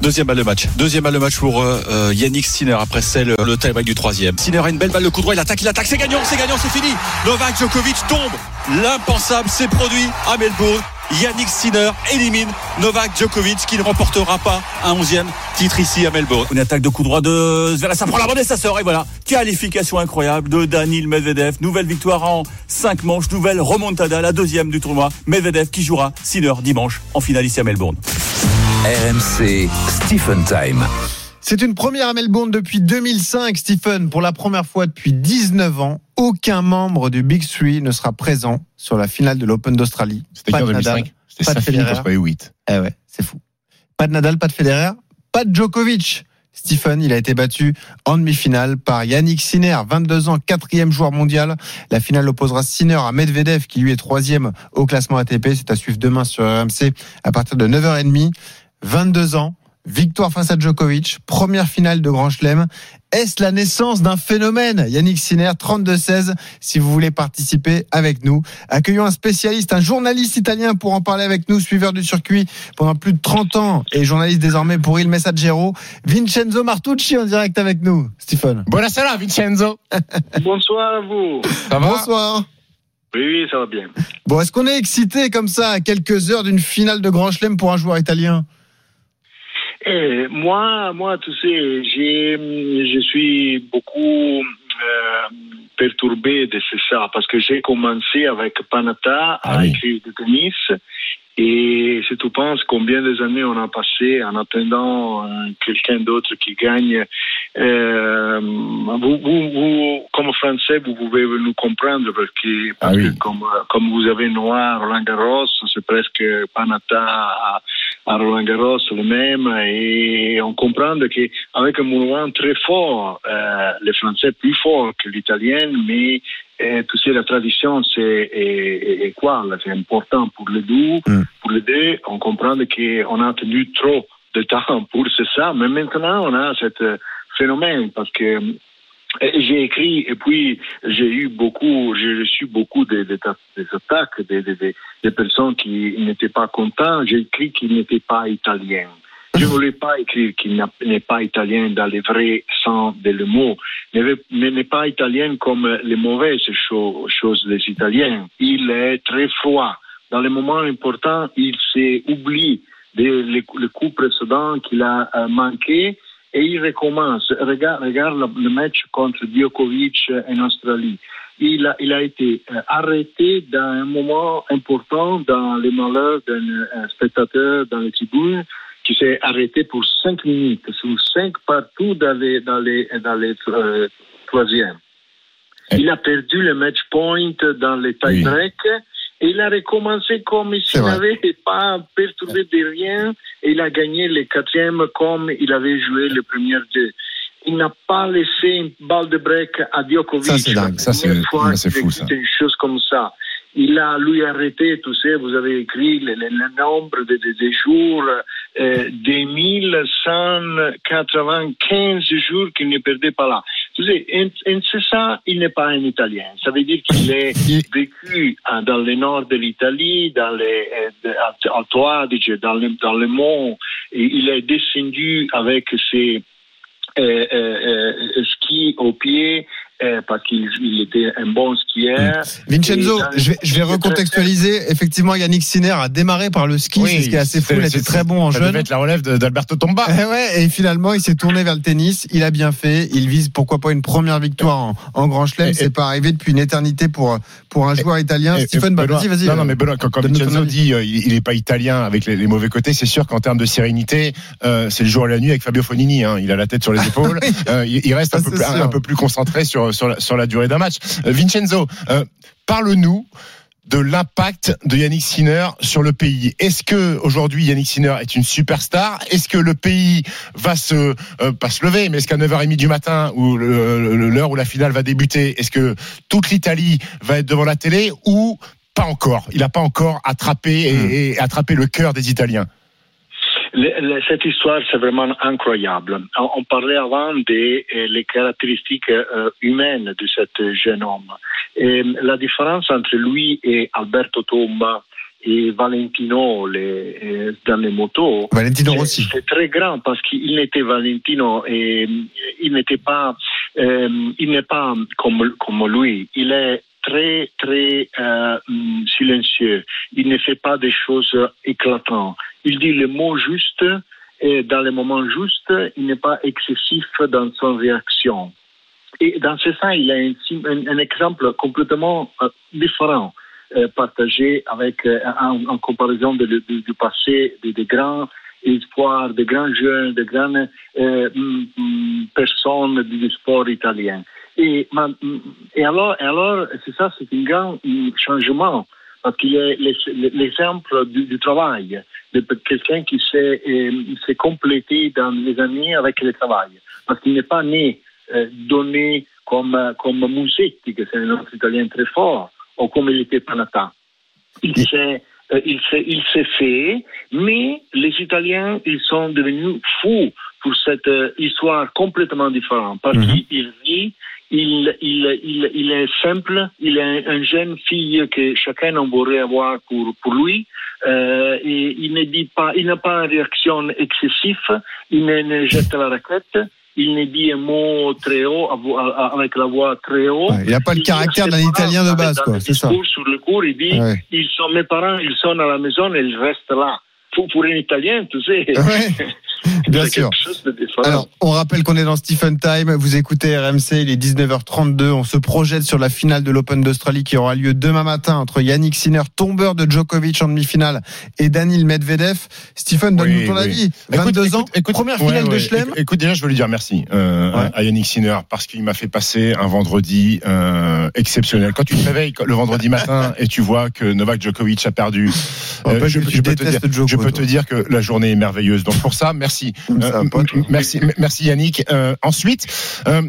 Deuxième balle de match. Deuxième balle de match pour euh, euh, Yannick Sinner après celle le tie-break du troisième. Sinner a une belle balle de coup droit. Il attaque, il attaque. C'est gagnant, c'est gagnant, c'est fini. Novak Djokovic tombe. L'impensable s'est produit à Melbourne. Yannick Sinner élimine Novak Djokovic qui ne remportera pas un onzième titre ici à Melbourne. Une attaque de coup droit de Zverev, ça la bande et ça sort et voilà. Qualification incroyable de Danil Medvedev. Nouvelle victoire en 5 manches, nouvelle remontada, la deuxième du tournoi. Medvedev qui jouera Sinner dimanche en finale ici à Melbourne. RMC Stephen Time. C'est une première à Melbourne depuis 2005, Stephen. Pour la première fois depuis 19 ans, aucun membre du Big Three ne sera présent sur la finale de l'Open d'Australie. C'était Pas en de 2005 Nadal, C'était pas de Federer. contre 8. Eh ouais, c'est fou. Pas de Nadal, pas de Federer, pas de Djokovic. Stephen, il a été battu en demi-finale par Yannick Sinner, 22 ans, quatrième joueur mondial. La finale opposera Sinner à Medvedev, qui lui est troisième au classement ATP. C'est à suivre demain sur RMC à partir de 9h30. 22 ans, victoire face à Djokovic, première finale de Grand Chelem. Est-ce la naissance d'un phénomène? Yannick Sinner, 32-16, si vous voulez participer avec nous. Accueillons un spécialiste, un journaliste italien pour en parler avec nous, suiveur du circuit pendant plus de 30 ans et journaliste désormais pour Il Messaggero. Vincenzo Martucci en direct avec nous, Stephen. Buonasera Vincenzo. Bonsoir à vous. Ça va? Bonsoir. Oui, oui, ça va bien. Bon, est-ce qu'on est excité comme ça à quelques heures d'une finale de Grand Chelem pour un joueur italien? Et moi, moi, tu sais, je suis beaucoup euh, perturbé de ça parce que j'ai commencé avec Panata Ah à oui. écrire du tennis. Et si tu penses combien des années on a passé en attendant euh, quelqu'un d'autre qui gagne, euh, vous, vous, vous, comme Français, vous pouvez nous comprendre parce que, parce Ah oui. que comme, comme vous avez noir Roland Garros, c'est presque Panata à, à Roland Garros le même et on comprend qu'avec un mouvement très fort, euh, le français plus fort que l'italien, mais euh, tu sais, la tradition, c'est est, est- est quoi C'est important pour les deux. Mm. Pour les deux, on comprend qu'on a tenu trop de temps pour ça, mais maintenant on a ce phénomène parce que euh, j'ai écrit et puis j'ai eu beaucoup, j'ai reçu beaucoup de, de- des attaques des de, de- de personnes qui n'étaient pas contents. J'ai écrit qu'il n'était pas italien. Je ne voulais pas écrire qu'il n'est pas italien dans les vrais sens de le mot, mais n'est pas italien comme les mauvaises cho- choses des Italiens. Il est très froid. Dans les moments importants, il des les, les coups précédents qu'il a euh, manqué et il recommence. Regarde, regarde le, match contre Djokovic en Australie. Il a, il a été euh, arrêté dans un moment important dans les malheurs d'un euh, spectateur dans les tribunes qui s'est arrêté pour cinq minutes, sur cinq partout dans les, dans les, dans les euh, troisièmes. Il a perdu le match point dans les tie-break et il a recommencé comme s'il n'avait pas perturbé de rien et il a gagné le quatrième comme il avait joué le premier deux. Il n'a pas laissé une balle de break à Djokovic. Ça, c'est dingue. Ça, c'est- fou, ça. une chose comme ça. Il a lui arrêté, tu sais, vous avez écrit le, le- le nombre de, de- de jours, euh, des 1195 jours qu'il ne perdait pas là. Ça, il n'est pas un Italien. Ça veut dire qu'il est vécu hein, dans le nord de l'Italie, dans les euh, à- Alto Adige, dans le, dans le mont. Et il est descendu avec ses euh, euh, euh, skis au pied parce qu'il il était un bon skieur. Vincenzo, Et dans- je vais, je vais recontextualiser. Effectivement, Yannick Sinner a démarré par le ski, c'est ce qui est assez fou. Il était très bon en Ça jeune. devait être la relève d'Alberto Tomba. Eh ouais, et finalement, il s'est tourné vers le tennis. Il a bien fait. Il vise pourquoi pas une première victoire en, en Grand Chelem. C'est pas arrivé depuis une éternité pour pour un joueur italien. Et- et Stephen, bah, vas-y, vas-y. Non, non, mais Benoît, quand, Vincenzo dit euh, il n'est pas italien avec les, les mauvais côtés, c'est sûr qu'en termes de sérénité, euh, c'est le jour et la nuit avec Fabio Fonini. Hein. Il a la tête sur les épaules. Euh, il, il reste peu, un peu plus concentré sur, sur, la, sur la durée d'un match. Euh, Vincenzo, euh, parle-nous de l'impact de Yannick Sinner sur le pays. Est-ce que aujourd'hui Yannick Sinner est une superstar? Est-ce que le pays va se euh, pas se lever, mais est-ce qu'à 9h30 du matin ou l'heure où la finale va débuter, est-ce que toute l'Italie va être devant la télé ou pas encore? Il n'a pas encore attrapé et, et attrapé le cœur des Italiens. Cette histoire, c'est vraiment incroyable. On, parlait avant des euh, les caractéristiques euh, humaines de cet jeune homme. Et la différence entre lui et Alberto Tomba, et Valentino les, euh, dans les motos. Valentino c'est- Rossi. C'est très grand parce qu'il n'était Valentino et il n'était pas, euh, il n'est pas comme, comme lui. Il est très, très euh, hum, silencieux. Il ne fait pas des choses éclatantes. Il dit le mot juste et dans les moments justes, il n'est pas excessif dans son réaction. Et dans ce sens, il a un, exemple complètement euh, différent euh, partagé avec en, comparaison du passé de, de grands espoirs, de grands jeunes, de grandes mm, mm, personnes du sport italien. Et, mm, alors, alors c'est ça, c'est un grand mm, changement parce qu'il est l'es- l'exemple du, du travail de quelqu'un qui s'est euh, s'est complété dans les années avec le travail. Parce qu'il n'est pas né euh, donné comme, comme Musetti, que c'est un autre italien très fort, ou comme il était Panata. Il s'est euh, il s'est fait, mais les Italiens, ils sont devenus fous pour cette histoire complètement différente. Parce Mhm. qu'il vit, il, il, il, il est simple, il est un, un jeune fille que chacun en voudrait avoir pour, pour lui. Euh, et il ne dit pas, il n'a pas une réaction excessive, il ne, ne jette la raquette, il ne dit un mot très haut, avec la voix très haut. Ouais, il a pas le caractère d'un Italien de base, quoi, c'est ça. Sur le cours, il dit, Ouais. ils sont mes parents, ils sont à la maison et ils restent là. Pour, pour un Italien, tu sais. Ouais, bien sûr. chose de. Alors, on rappelle qu'on est dans Stephen Time. Vous écoutez RMC, il est 19h32. On se projette sur la finale de l'Open d'Australie qui aura lieu demain matin entre Yannick Sinner, tombeur de Djokovic en demi-finale, et Daniel Medvedev. Stephen, donne-nous Oui, ton oui. avis. 22 Écoute, ans, écoute, première finale de ouais. Chelem. Écoute, écoute, déjà, je veux lui dire merci euh, Ouais. à Yannick Sinner parce qu'il m'a fait passer un vendredi euh, exceptionnel. Quand tu te réveilles le vendredi matin et tu vois que Novak Djokovic a perdu, On euh, peut je, peux te dire, détestes Djoko, je peux te toi. dire que la journée est merveilleuse. Donc pour ça, merci. Va Euh, toi. merci, merci Yannick. Euh, ensuite, euh,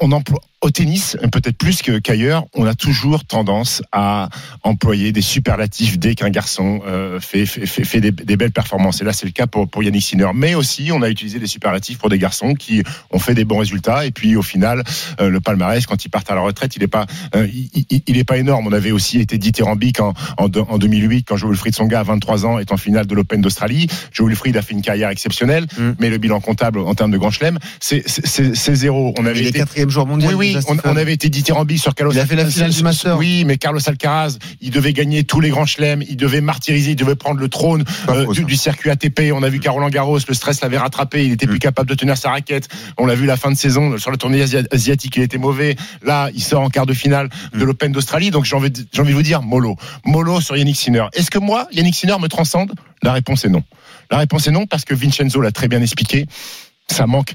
on emploie au tennis, peut-être plus que- qu'ailleurs, on a toujours tendance à employer des superlatifs dès qu'un garçon euh, fait, fait, fait, fait des, des belles performances. Et là, c'est le cas pour, pour Yannick Sinner. Mais aussi, on a utilisé des superlatifs pour des garçons qui ont fait des bons résultats. Et puis, au final, euh, le palmarès, quand ils partent à la retraite, il n'est pas, euh, il, il- il est pas énorme. On avait aussi été dithyrambique en, en, de- en 2008 quand Joe Wilfried Songa, à 23 ans, est en finale de l'Open d'Australie. Joe Wilfried a fait une carrière exceptionnelle, Mm. mais le bilan comptable en termes de grand chelem, c'est zéro. On avait été quatrième joueur mondial. oui, on, avait été dithyrambique sur Carlos Il a fait la finale du Master. Oui, mais Carlos Alcaraz, il devait gagner tous les grands chelems, il devait martyriser, il devait prendre le trône euh, du, circuit ATP. On a vu Caroline Garros, le stress l'avait rattrapé, il était plus Mm. capable de tenir sa raquette. On l'a vu la fin de saison sur le tournée asia- asiatique, il était mauvais. Là, il sort en quart de finale de Mm. l'Open d'Australie. Donc j'ai envie, de- j'ai envie de vous dire, mollo. Mollo sur Yannick Sinner. Est-ce que moi, Yannick Sinner me transcende? La réponse est non. La réponse est non parce que Vincenzo l'a très bien expliqué. Ça manque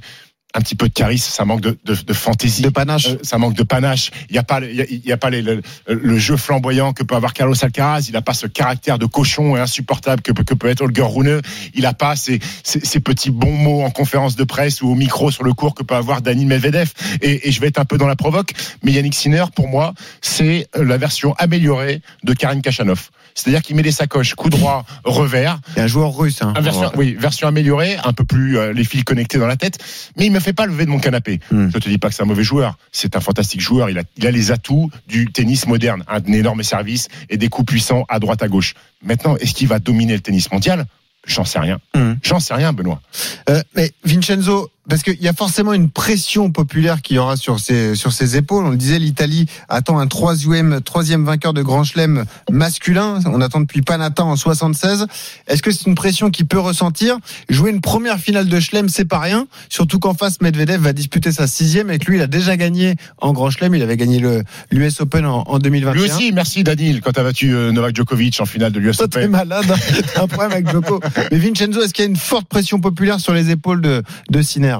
un petit peu de charisme, ça manque de, de, de fantaisie. De panache. Euh, ça manque de panache. Il n'y a pas, il y a, il y a pas les- le, le jeu flamboyant que peut avoir Carlos Alcaraz. Il n'a pas ce caractère de cochon et insupportable que, peut- que peut être Holger Rune. Il n'a pas ces, ces, ces petits bons mots en conférence de presse ou au micro sur le cours que peut avoir Dani Medvedev. Et, et je vais être un peu dans la provoque, mais Yannick Sinner, pour moi, c'est la version améliorée de Karin Kachanov. C'est-à-dire qu'il met des sacoches, coup droit, revers. A un joueur russe. Hein. Version, oui, version améliorée, un peu plus euh, les fils connectés dans la tête, mais il me fait pas lever de mon canapé. Hmm. Je te dis pas que c'est un mauvais joueur, c'est un fantastique joueur. Il a, il a les atouts du tennis moderne, un énorme service et des coups puissants à droite à gauche. Maintenant, est-ce qu'il va dominer le tennis mondial? J'en sais rien. Hmm. J'en sais rien, Benoît. Euh, mais Vincenzo, parce qu'il y a forcément une pression populaire qui y aura sur ses, sur ses épaules. On le disait, l'Italie attend un troisième, troisième vainqueur de Grand Chelem masculin. On attend depuis Panata en 76. Est-ce que c'est une pression qu'il peut ressentir? Jouer une première finale de Chelem, c'est pas rien. Surtout qu'en face, Medvedev va disputer sa sixième et que lui, il a déjà gagné en Grand Chelem. Il avait gagné le l'US Open en, en 2021. Lui aussi, merci Danil quand t'as battu euh, Novak Djokovic en finale de l'US Toi, t'es Open. malade. hein. T'as un problème avec Joko. Mais Vincenzo, est-ce qu'il y a une forte pression populaire sur les épaules de, de Sinner? Si,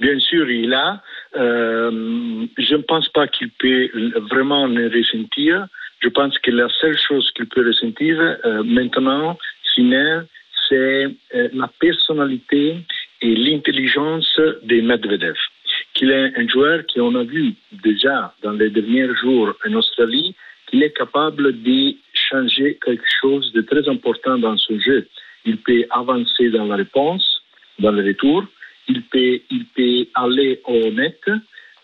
bien sûr, il a. Euh, je ne pense pas qu'il peut vraiment le ressentir. Je pense que la seule chose qu'il peut ressentir euh, maintenant, Sinner, c'est euh, la personnalité et l'intelligence de Medvedev. Qu'il est un joueur qu'on a vu déjà dans les derniers jours en Australie, qu'il est capable de changer quelque chose de très important dans son jeu. Il peut avancer dans la réponse, dans le retour, il peut, il peut aller au net.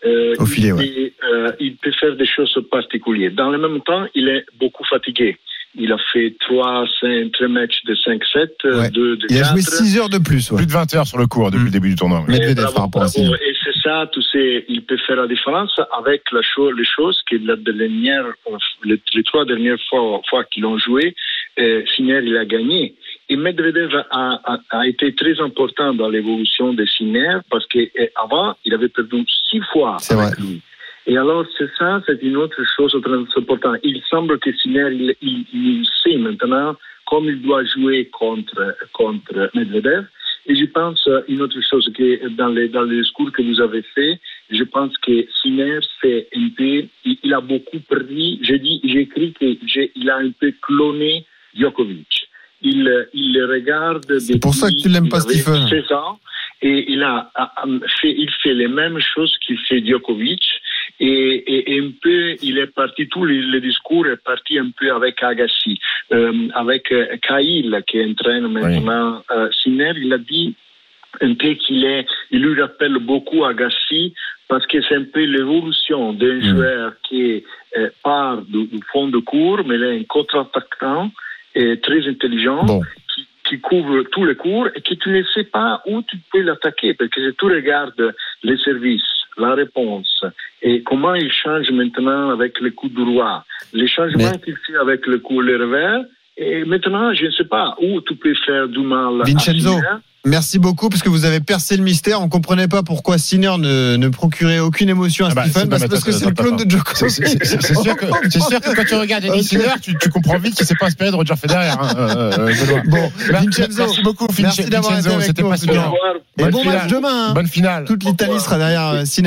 euh, Au filet, il, ouais. peut, euh, il peut faire des choses particulières. Dans le même temps, il est beaucoup fatigué. Il a fait trois, cinq, trois matchs de 5-7, euh, Ouais. deux de Il a 4. joué 6 heures de plus. ouais. Plus de 20 heures sur le cours depuis Mm. le début du tournoi. Et. Sinner. Et c'est ça, tu sais, il peut faire la différence avec la chose, les choses que la dernière, les, les trois dernières fois, fois qu'ils ont joué, euh, Sinner, il a gagné. Et Medvedev a, a, a été très important dans l'évolution de Sinner parce qu'avant, il avait perdu six fois C'est avec vrai. lui. Et alors, c'est ça, c'est une autre chose très importante. Il semble que Sinner, il, il, il sait maintenant comme il doit jouer contre, contre Medvedev. Et je pense euh, une autre chose que dans les dans le discours que vous avez fait, je pense que Sinner c'est un peu, il, il a beaucoup pris. J'ai dit, j'ai écrit qu'il a un peu cloné Djokovic. Il euh, il le regarde. C'est pour ça que tu l'aimes pas, Stephen. 16 ans et il a, fait, il fait les mêmes choses qu'il fait Djokovic. Et, et, et un peu, il est parti, tout le, le discours est parti un peu avec Agassi, euh, avec euh, Cahill qui entraîne maintenant euh, Sinner. Il a dit un peu qu'il est, il lui rappelle beaucoup Agassi parce que c'est un peu l'évolution d'un Mm. joueur qui euh, part du, du fond de cours, mais il est un contre-attaquant et très intelligent Bon. qui, qui couvre tous les cours et que tu ne sais pas où tu peux l'attaquer parce que si tu regardes les services, la réponse et comment il change maintenant avec le coup de roi, les changements Mais- qu'il fait avec le coup le revers et maintenant je ne sais pas où tu peux faire du mal. à Vincenzo. Sinner. Merci beaucoup parce que vous avez percé le mystère. On comprenait pas pourquoi Sinner ne, ne procurait aucune émotion à Ah bah, Stephen. parce que c'est le clone de Djokovic. c'est- sûr, que, c'est sûr que quand tu regardes Yannick Ok. Sinner, tu, tu comprends vite qu'il s'est pas inspiré de Roger Federer. Hein, euh, euh, Benoît. Bon, Vincenzo, merci beaucoup, merci d'avoir été avec nous, passionnant. Et bon match demain. hein. Bonne finale. Toute l'Italie sera derrière euh, Sinner.